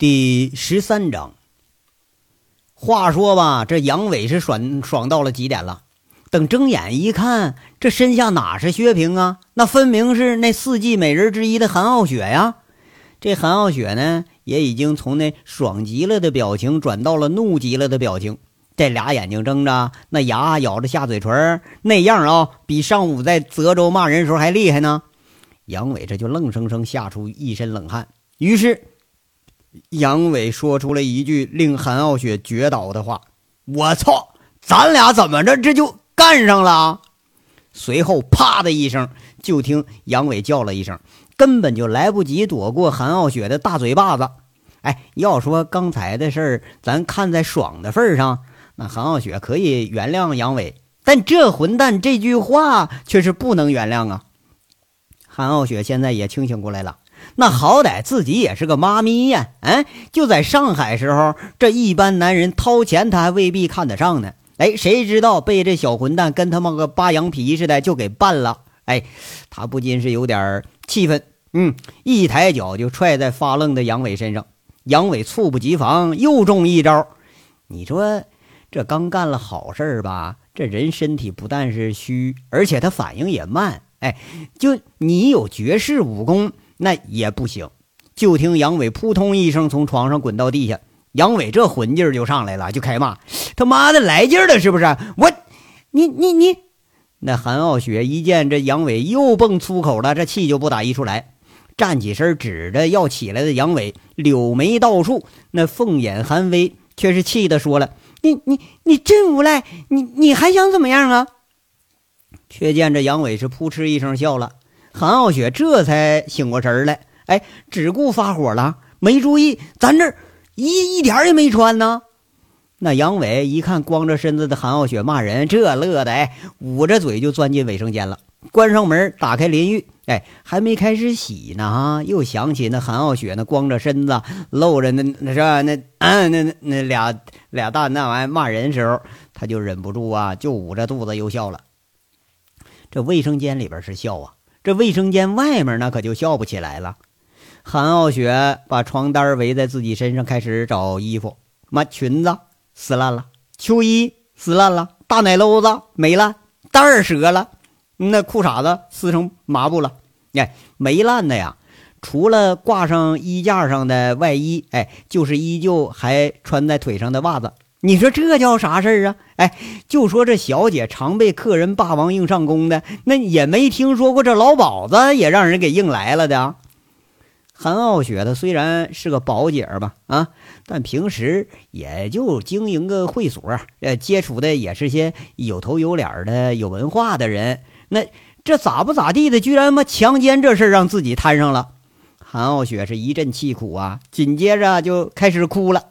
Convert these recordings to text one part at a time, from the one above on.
第十三章。话说吧，这杨伟是爽爽到了极点了。等睁眼一看，这身下哪是薛平啊？那分明是那四季美人之一的韩傲雪呀！这韩傲雪呢，也已经从那爽极了的表情转到了怒极了的表情。这俩眼睛睁着，那牙咬着下嘴唇，那样啊，比上午在泽州骂人时候还厉害呢。杨伟这就愣生生吓出一身冷汗。于是。杨伟说出了一句令韩傲雪绝倒的话：“我操，咱俩怎么着这就干上了？”随后，啪的一声，就听杨伟叫了一声，根本就来不及躲过韩傲雪的大嘴巴子。哎，要说刚才的事儿，咱看在爽的份上，那韩傲雪可以原谅杨伟，但这混蛋这句话却是不能原谅啊！韩傲雪现在也清醒过来了。那好歹自己也是个妈咪呀，嗯，就在上海时候，这一般男人掏钱他还未必看得上呢。哎，谁知道被这小混蛋跟他妈个扒羊皮似的就给办了。哎，他不禁是有点气愤，嗯，一抬脚就踹在发愣的杨伟身上。杨伟猝不及防又中一招。你说这刚干了好事吧？这人身体不但是虚，而且他反应也慢。哎，就你有绝世武功。那也不行，就听杨伟扑通一声从床上滚到地下，杨伟这混劲儿就上来了，就开骂：“他妈的来劲儿了是不是？我，你你你！”那韩傲雪一见这杨伟又蹦粗口了，这气就不打一处来，站起身指着要起来的杨伟，柳眉倒竖，那凤眼含威，却是气的说了：“你你你真无赖！你你还想怎么样啊？”却见这杨伟是扑哧一声笑了。韩傲雪这才醒过神来，哎，只顾发火了，没注意咱这一一点也没穿呢。那杨伟一看光着身子的韩傲雪骂人，这乐的哎，捂着嘴就钻进卫生间了，关上门，打开淋浴，哎，还没开始洗呢哈，又想起那韩傲雪那光着身子露着那那是吧？那嗯那那俩俩蛋那玩意骂人时候，他就忍不住啊，就捂着肚子又笑了。这卫生间里边是笑啊。这卫生间外面那可就笑不起来了。韩傲雪把床单围在自己身上，开始找衣服。妈，裙子撕烂了，秋衣撕烂了，大奶篓子没烂，带儿折了，那裤衩子撕成麻布了。哎，没烂的呀，除了挂上衣架上的外衣，哎，就是依旧还穿在腿上的袜子。你说这叫啥事儿啊？哎，就说这小姐常被客人霸王硬上弓的，那也没听说过这老鸨子也让人给硬来了的。韩傲雪她虽然是个宝姐吧，啊，但平时也就经营个会所，呃，接触的也是些有头有脸的、有文化的人。那这咋不咋地的，居然妈强奸这事让自己摊上了。韩傲雪是一阵气苦啊，紧接着就开始哭了。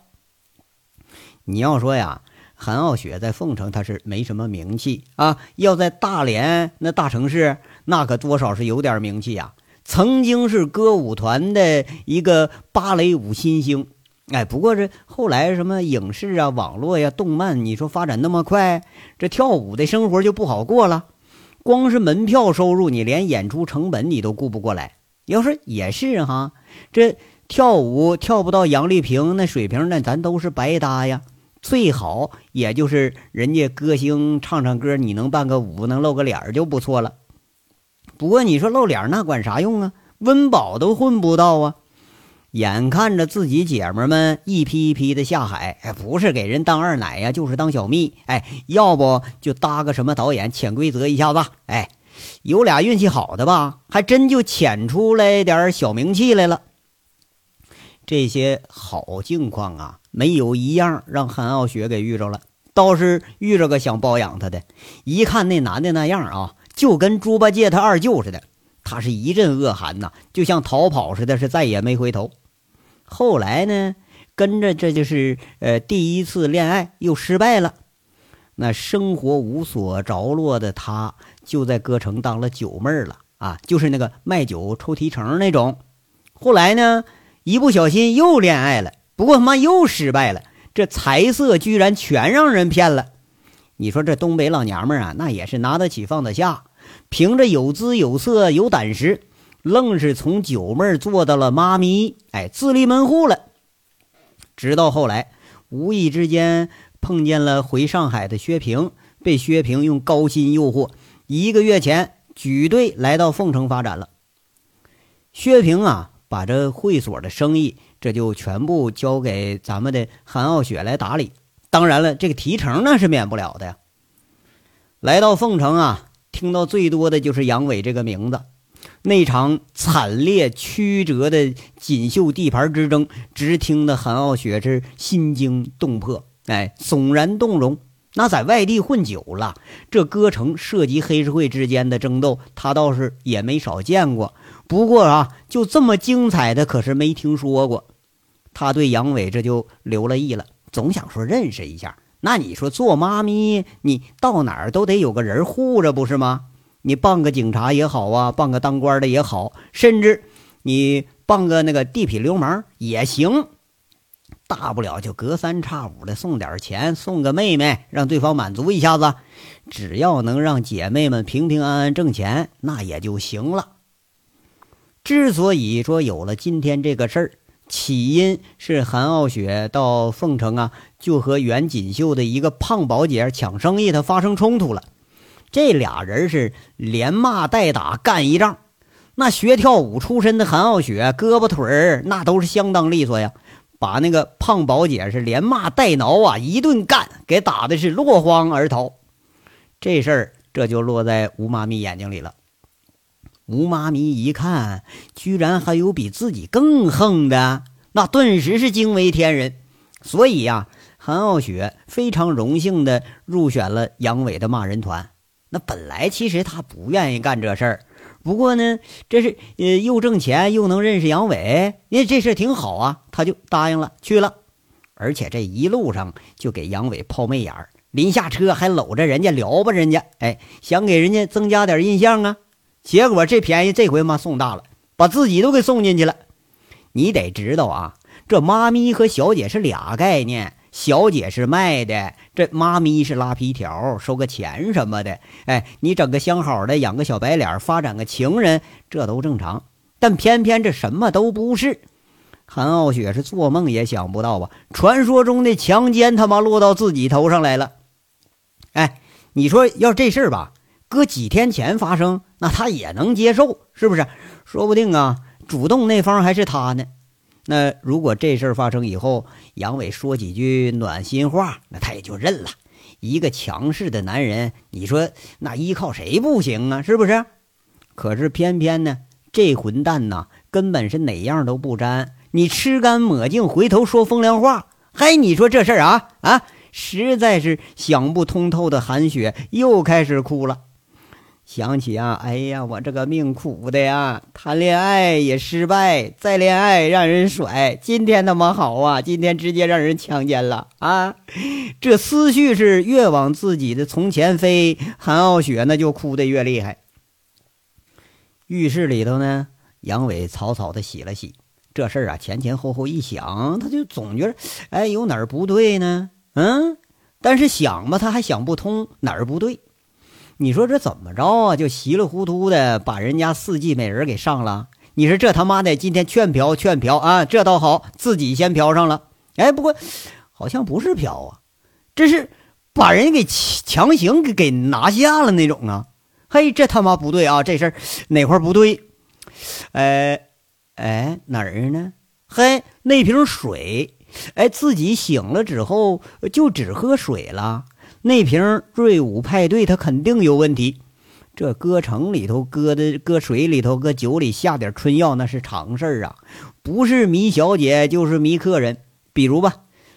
你要说呀，韩傲雪在凤城他是没什么名气啊，要在大连那大城市，那可多少是有点名气呀。曾经是歌舞团的一个芭蕾舞新星，哎，不过这后来什么影视啊、网络呀、动漫，你说发展那么快，这跳舞的生活就不好过了。光是门票收入，你连演出成本你都顾不过来。要说也是哈，这跳舞跳不到杨丽萍那水平，那咱都是白搭呀。最好也就是人家歌星唱唱歌，你能伴个舞，能露个脸就不错了。不过你说露脸那管啥用啊？温饱都混不到啊！眼看着自己姐们们一批一批的下海，哎，不是给人当二奶呀，就是当小蜜。哎，要不就搭个什么导演潜规则一下子。哎，有俩运气好的吧，还真就潜出来点小名气来了。这些好境况啊！没有一样让韩傲雪给遇着了，倒是遇着个想包养她的。一看那男的那样啊，就跟猪八戒他二舅似的。他是一阵恶寒呐，就像逃跑似的，是再也没回头。后来呢，跟着这就是呃第一次恋爱又失败了。那生活无所着落的他，就在歌城当了酒妹了啊，就是那个卖酒抽提成那种。后来呢，一不小心又恋爱了。不过他妈又失败了，这财色居然全让人骗了。你说这东北老娘们啊，那也是拿得起放得下，凭着有姿有色有胆识，愣是从九妹做到了妈咪，哎，自立门户了。直到后来无意之间碰见了回上海的薛平，被薛平用高薪诱惑，一个月前举队来到凤城发展了。薛平啊，把这会所的生意这就全部交给咱们的韩傲雪来打理。当然了，这个提成那是免不了的呀。来到凤城啊，听到最多的就是杨伟这个名字。那场惨烈曲折的锦绣地盘之争，直听得韩傲雪是心惊动魄，哎，悚然动容。那在外地混久了，这歌城涉及黑社会之间的争斗，他倒是也没少见过。不过啊，就这么精彩的，可是没听说过。他对杨伟这就留了意了，总想说认识一下。那你说做妈咪，你到哪儿都得有个人护着，不是吗？你傍个警察也好啊，傍个当官的也好，甚至你傍个那个地痞流氓也行，大不了就隔三差五的送点钱，送个妹妹，让对方满足一下子，只要能让姐妹们平平安安挣钱，那也就行了。之所以说有了今天这个事儿，起因是韩傲雪到凤城啊，就和袁锦绣的一个胖宝姐抢生意，他发生冲突了。这俩人是连骂带打干一仗，那学跳舞出身的韩傲雪胳膊腿儿那都是相当利索呀，把那个胖宝姐是连骂带挠啊一顿干，给打的是落荒而逃。这事儿这就落在吴妈咪眼睛里了。吴妈咪一看，居然还有比自己更横的，那顿时是惊为天人。所以呀，韩傲雪非常荣幸的入选了杨伟的骂人团。那本来其实他不愿意干这事儿，不过呢，这是呃又挣钱又能认识杨伟，因为这事挺好啊，他就答应了去了。而且这一路上就给杨伟抛媚眼儿，临下车还搂着人家撩吧人家，哎，想给人家增加点印象啊。结果这便宜这回妈送大了，把自己都给送进去了。你得知道啊，这妈咪和小姐是俩概念。小姐是卖的，这妈咪是拉皮条，收个钱什么的。哎，你整个相好的，养个小白脸，发展个情人，这都正常。但偏偏这什么都不是。韩傲雪是做梦也想不到啊，传说中的强奸他妈落到自己头上来了。哎，你说要这事儿吧，搁几天前发生，那他也能接受，是不是？说不定啊，主动那方还是他呢。那如果这事儿发生以后，杨伟说几句暖心话，那他也就认了。一个强势的男人，你说那依靠谁不行啊？是不是？可是偏偏呢，这混蛋呐，根本是哪样都不沾。你吃干抹净，回头说风凉话。嗨，你说这事儿啊啊，实在是想不通透的韩雪又开始哭了。想起啊，哎呀，我这个命苦的呀！谈恋爱也失败，再恋爱让人甩，今天他妈好啊！今天直接让人强奸了啊！这思绪是越往自己的从前飞，韩傲雪那就哭的越厉害。浴室里头呢，杨伟草草的洗了洗，这事儿啊，前前后后一想，他就总觉得，哎，有哪儿不对呢？嗯，但是想吧，他还想不通哪儿不对。你说这怎么着啊？就稀里糊涂的把人家四季美人给上了。你说这他妈的今天劝嫖劝嫖啊，这倒好，自己先嫖上了。哎，不过好像不是嫖啊，这是把人给强行给给拿下了那种啊。嘿，这他妈不对啊！这事儿哪块不对？哎哎哪儿呢？嘿，那瓶水，哎，自己醒了之后就只喝水了。那瓶瑞武派对，它肯定有问题。这搁城里头，搁的搁水里头，搁酒里下点春药，那是常事儿啊。不是迷小姐，就是迷客人。比如吧，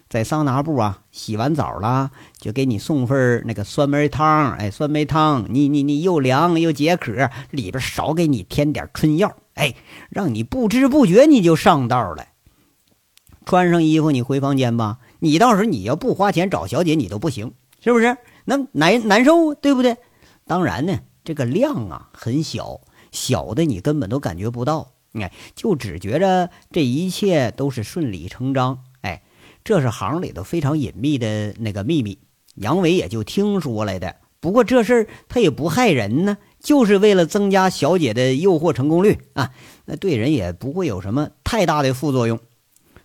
在桑拿部啊，洗完澡了，就给你送份那个酸梅汤。哎，酸梅汤，你你你又凉又解渴，里边少给你添点春药，哎，让你不知不觉你就上道了。穿上衣服，你回房间吧。你到时候你要不花钱找小姐，你都不行。是不是？那难难受，对不对？当然呢，这个量啊很小，小的你根本都感觉不到，哎，就只觉着这一切都是顺理成章。哎，这是行里头非常隐秘的那个秘密，杨伟也就听说来的。不过这事儿他也不害人呢，就是为了增加小姐的诱惑成功率啊，那对人也不会有什么太大的副作用。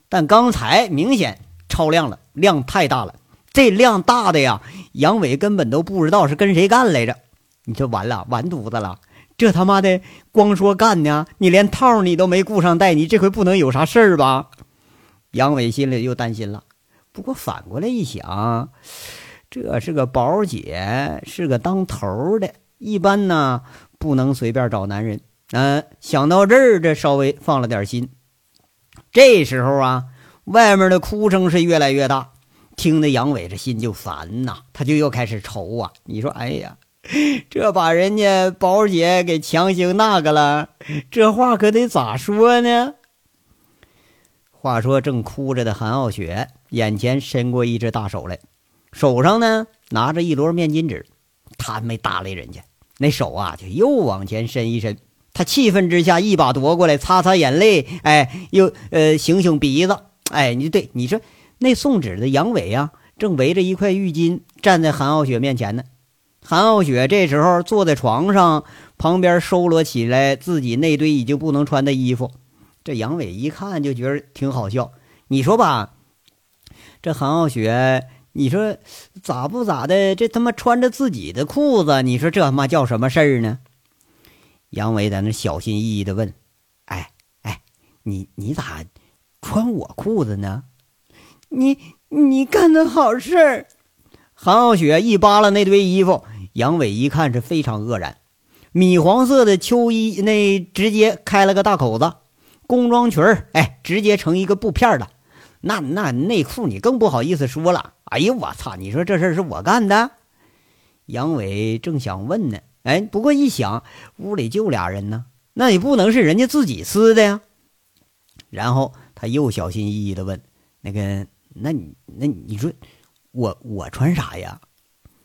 但刚才明显超量了，量太大了。这量大的呀，杨伟根本都不知道是跟谁干来着。你这完了，完犊子了！这他妈的光说干呢，你连套你都没顾上带，你这回不能有啥事儿吧？杨伟心里又担心了。不过反过来一想，这是个宝姐，是个当头的，一般呢不能随便找男人。嗯，想到这儿，这稍微放了点心。这时候啊，外面的哭声是越来越大，听得杨伟这心就烦呐，他就又开始愁啊。你说，哎呀，这把人家宝姐给强行那个了，这话可得咋说呢？话说正哭着的韩傲雪，眼前伸过一只大手来，手上呢拿着一摞面巾纸，他没搭理人家，那手啊就又往前伸一伸。他气愤之下，一把夺过来，擦擦眼泪，哎，又呃，醒醒鼻子，哎，你对你说，那送纸的杨伟啊，正围着一块浴巾站在韩傲雪面前呢。韩傲雪这时候坐在床上，旁边收罗起来自己那堆已经不能穿的衣服。这杨伟一看就觉得挺好笑。你说吧，这韩傲雪，你说咋不咋的？这他妈穿着自己的裤子，你说这他妈叫什么事儿呢？杨伟在那小心翼翼的问：“哎哎，你你咋穿我裤子呢？你你干的好事儿！”韩傲雪一扒拉那堆衣服，杨伟一看是非常愕然。米黄色的秋衣那直接开了个大口子，工装裙儿哎，直接成一个布片了。那那内裤你更不好意思说了。哎呦我操！你说这事儿是我干的？杨伟正想问呢。哎，不过一想，屋里就俩人呢，那也不能是人家自己撕的呀。然后他又小心翼翼的问：“那个，那你那你说，我我穿啥呀？”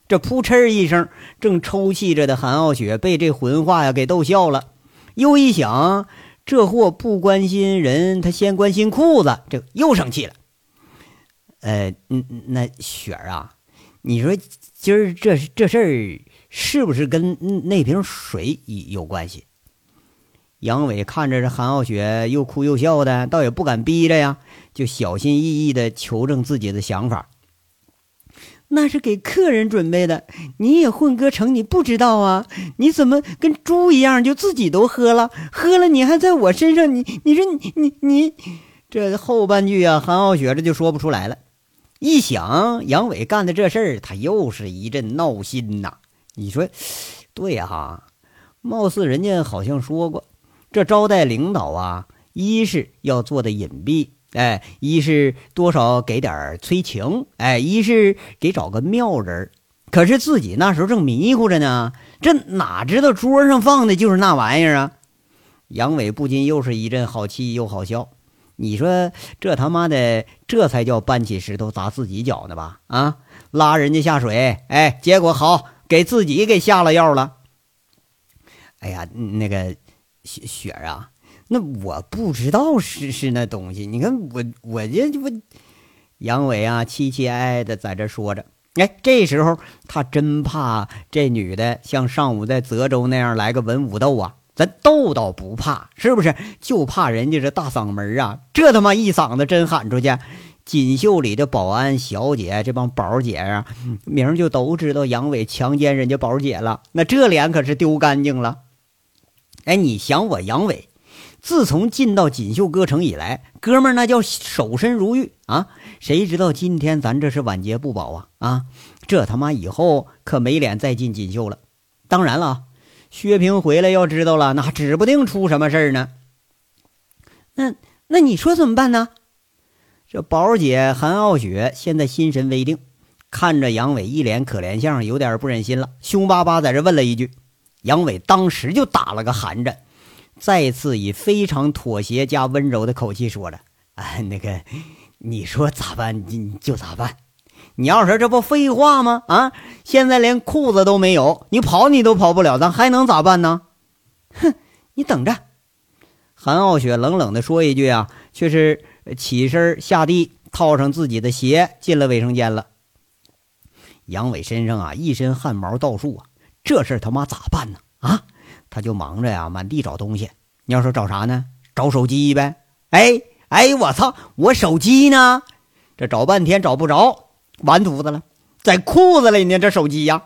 这扑哧一声，正抽泣着的韩傲雪被这混话呀给逗笑了。又一想，这货不关心人，他先关心裤子，这又生气了。呃，嗯，那雪儿啊，你说今儿这这事儿。是不是跟那瓶水有关系？杨伟看着这韩傲雪又哭又笑的，倒也不敢逼着呀，就小心翼翼的求证自己的想法。那是给客人准备的，你也混歌成，你不知道啊？你怎么跟猪一样就自己都喝了？喝了你还在我身上？你你说你你你，这后半句啊，韩傲雪这就说不出来了。一想杨伟干的这事儿，他又是一阵闹心呐。你说，对哈，貌似人家好像说过，这招待领导啊，一是要做的隐蔽，哎，一是多少给点催情，哎，一是给找个妙人。可是自己那时候正迷糊着呢，这哪知道桌上放的就是那玩意儿啊！杨伟不禁又是一阵好气又好笑。你说这他妈的，这才叫搬起石头砸自己脚呢吧？啊，拉人家下水，哎，结果好。给自己给下了药了。哎呀，那个雪雪啊，那我不知道是是那东西。你看我我这我杨伟啊，凄凄哀哀的在这说着。哎，这时候他真怕这女的像上午在泽州那样来个文武斗啊。咱斗倒不怕，是不是？就怕人家这大嗓门啊，这他妈一嗓子真喊出去。锦绣里的保安小姐，这帮宝姐啊，名就都知道杨伟强奸人家宝姐了，那这脸可是丢干净了。哎，你想我杨伟，自从进到锦绣歌城以来，哥们那叫守身如玉啊！谁知道今天咱这是晚节不保啊啊！这他妈以后可没脸再进锦绣了。当然了，薛平回来要知道了，那指不定出什么事儿呢。那那你说怎么办呢？这宝姐韩傲雪现在心神未定，看着杨伟一脸可怜相，有点不忍心了，凶巴巴在这问了一句。杨伟当时就打了个寒颤，再次以非常妥协加温柔的口气说着：“啊，那个，你说咋办你就咋办。你要说这不废话吗？啊，现在连裤子都没有，你跑你都跑不了，咱还能咋办呢？哼，你等着。”韩傲雪冷冷的说一句啊，却是。起身下地，套上自己的鞋，进了卫生间了。杨伟身上啊一身汗毛倒竖啊，这事他妈咋办呢？啊，他就忙着呀，满地找东西。你要说找啥呢？找手机呗。哎哎，我操，我手机呢？这找半天找不着，完犊子了，在裤子里呢。这手机呀，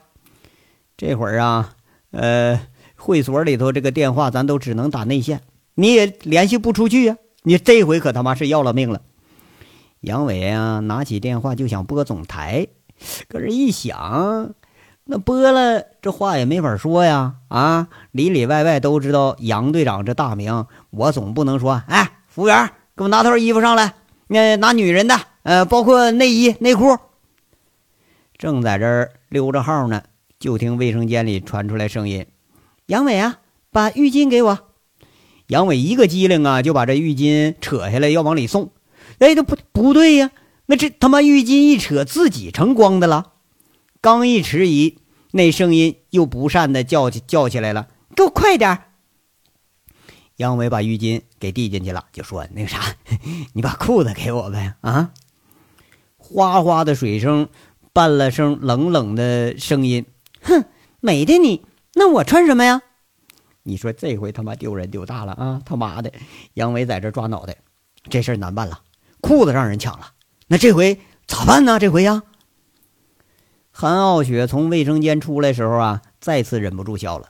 这会儿啊，呃，会所里头这个电话咱都只能打内线，你也联系不出去呀。你这回可他妈是要了命了。杨伟啊，拿起电话就想拨总台，可是一想，那播了这话也没法说呀。啊，里里外外都知道杨队长这大名，我总不能说，哎，服务员，给我拿套衣服上来，那拿女人的，呃，包括内衣内裤。正在这儿溜着号呢，就听卫生间里传出来声音：“杨伟啊，把浴巾给我。”杨伟一个机灵啊，就把这浴巾扯下来要往里送。哎，这不不对呀！那这他妈浴巾一扯，自己成光的了。刚一迟疑，那声音又不善的叫起叫起来了：“给我快点！”杨伟把浴巾给递进去了，就说：“那个啥，你把裤子给我呗。”啊，哗哗的水声伴了声冷冷的声音：“哼，美的你！那我穿什么呀？”你说这回他妈丢人丢大了啊！他妈的，杨伟在这抓脑袋，这事儿难办了。裤子让人抢了，那这回咋办呢？这回呀，韩傲雪从卫生间出来时候啊，再次忍不住笑了。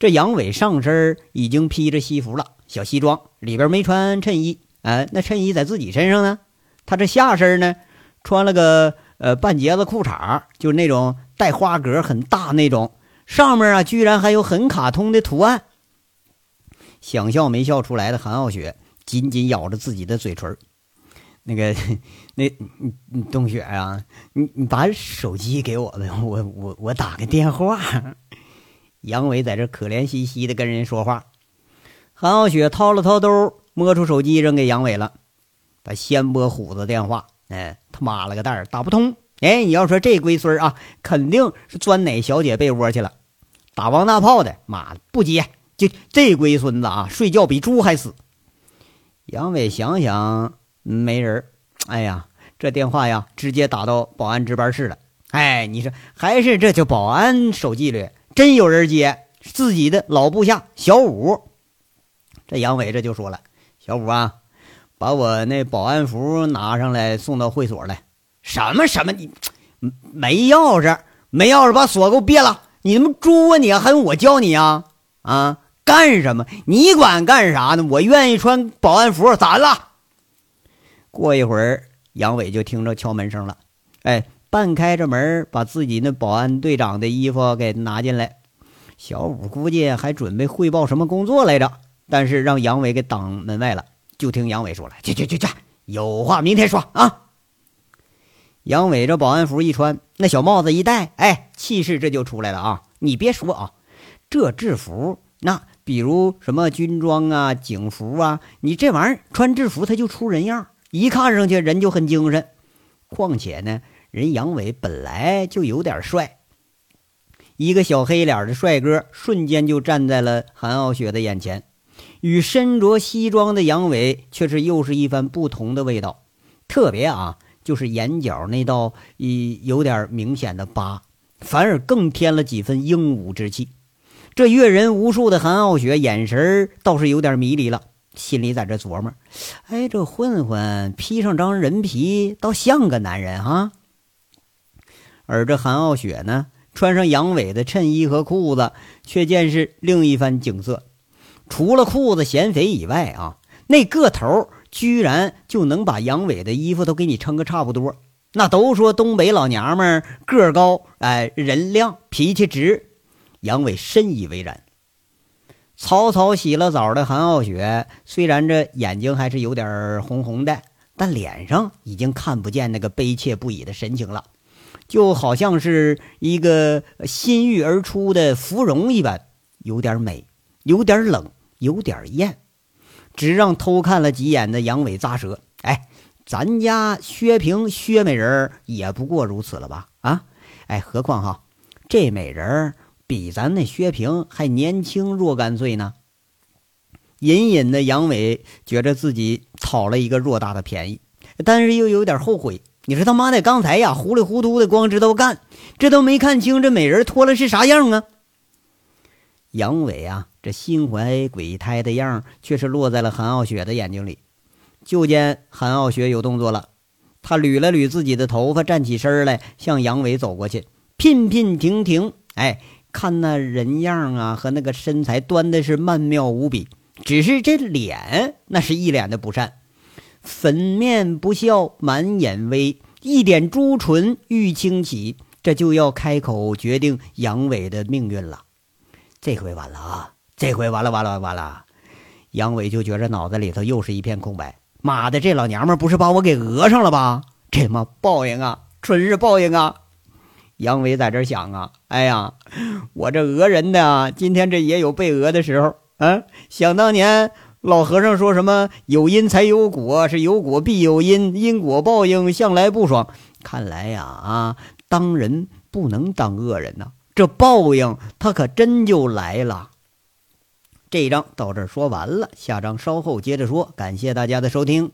这杨伟上身已经披着西服了，小西装里边没穿衬衣，哎，那衬衣在自己身上呢。他这下身呢，穿了个呃半截子裤衩，就是那种带花格很大那种，上面啊居然还有很卡通的图案。想笑没笑出来的韩傲雪紧紧咬着自己的嘴唇。那个，那，你你冬雪啊，你你把手机给我呗，我我我打个电话。杨伟在这可怜兮兮的跟人说话。韩傲雪掏了掏兜，摸出手机扔给杨伟了。他先拨虎子电话，哎，他妈了个蛋儿，打不通。哎，你要说这龟孙啊，肯定是钻哪小姐被窝去了，打王大炮的，妈的不接，就这龟孙子啊，睡觉比猪还死。杨伟想想。没人哎呀，这电话呀，直接打到保安值班室了。哎，你说还是这就保安守纪律，真有人接自己的老部下小五。这杨伟这就说了：“小五啊，把我那保安服拿上来，送到会所来。”什么什么？你没钥匙？没钥匙，把锁给我别了！你他妈猪啊！你还用我教你啊？啊？干什么？你管干啥呢？我愿意穿保安服，咋了？过一会儿，杨伟就听着敲门声了。哎，半开着门，把自己那保安队长的衣服给拿进来。小五估计还准备汇报什么工作来着，但是让杨伟给挡门外了。就听杨伟说了：“去去去去，有话明天说啊。”杨伟这保安服一穿，那小帽子一戴，哎，气势这就出来了啊！你别说啊，这制服那比如什么军装啊、警服啊，你这玩意儿穿制服，他就出人样。一看上去人就很精神，况且呢，人杨伟本来就有点帅。一个小黑脸的帅哥瞬间就站在了韩傲雪的眼前，与身着西装的杨伟却是又是一番不同的味道。特别啊，就是眼角那道一有点明显的疤，反而更添了几分英武之气。这阅人无数的韩傲雪眼神倒是有点迷离了。心里在这琢磨：“哎，这混混披上张人皮，倒像个男人哈。”而这韩傲雪呢，穿上杨伟的衬衣和裤子，却见是另一番景色。除了裤子显肥以外啊，那个头居然就能把杨伟的衣服都给你撑个差不多。那都说东北老娘们个高，哎，人靓，脾气直。杨伟深以为然。草草洗了澡的韩傲雪，虽然这眼睛还是有点红红的，但脸上已经看不见那个悲切不已的神情了，就好像是一个新育而出的芙蓉一般，有点美，有点冷，有点艳，只让偷看了几眼的杨伟咂舌。哎，咱家薛平薛美人也不过如此了吧？啊，哎，何况哈，这美人比咱那薛平还年轻若干岁呢。隐隐的，杨伟觉着自己讨了一个偌大的便宜，但是又有点后悔。你说他妈的，刚才呀糊里糊涂的，光知道干，这都没看清这美人脱了是啥样啊！杨伟啊，这心怀鬼胎的样却是落在了韩傲雪的眼睛里。就见韩傲雪有动作了，他捋了捋自己的头发，站起身来，向杨伟走过去，娉娉婷婷。哎，看那人样啊，和那个身材，端的是曼妙无比。只是这脸，那是一脸的不善，粉面不笑，满眼微，一点朱唇欲轻启，这就要开口决定杨伟的命运了。这回完了啊！这回完了，完了，完了！杨伟就觉着脑子里头又是一片空白。妈的，这老娘们不是把我给讹上了吧？这妈报应啊，纯是报应啊！杨伟在这想啊，哎呀，我这讹人的，今天这也有被讹的时候啊。想当年老和尚说什么“有因才有果，是有果必有因，因果报应向来不爽”。看来呀，啊，当人不能当恶人呐，这报应他可真就来了。这一章到这儿说完了，下章稍后接着说。感谢大家的收听。